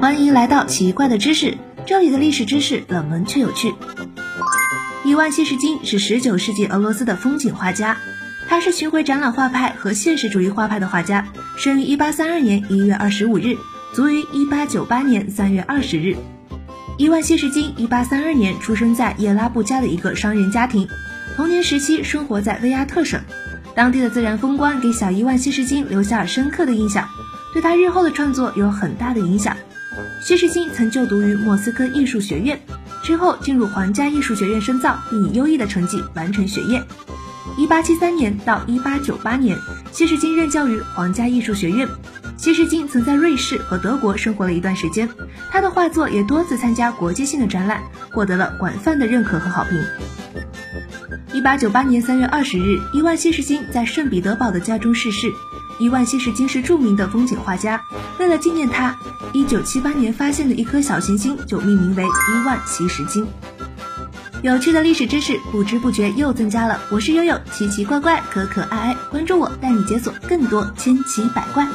欢迎来到奇怪的知识，这里的历史知识冷门却有趣。伊万谢什金是十九世纪俄罗斯的风景画家，他是巡回展览画派和现实主义画派的画家，生于一八三二年一月二十五日，卒于一八九八年三月二十日。伊万谢什金一八三二年出生在叶拉布加的一个商人家庭，童年时期生活在维亚特省，当地的自然风光给小伊万谢什金留下了深刻的印象。对他日后的创作有很大的影响。谢世金曾就读于莫斯科艺术学院，之后进入皇家艺术学院深造，并以优异的成绩完成学业。一八七三年到一八九八年，谢世金任教于皇家艺术学院。谢世金曾在瑞士和德国生活了一段时间，他的画作也多次参加国际性的展览，获得了广泛的认可和好评。一八九八年三月二十日，伊万谢世金在圣彼得堡的家中逝世。伊万谢什金是著名的风景画家，为了纪念他，一九七八年发现的一颗小行星就命名为伊万谢什金。有趣的历史知识，不知不觉又增加了。我是悠悠，奇奇怪怪，可可爱爱，关注我，带你解锁更多千奇百怪。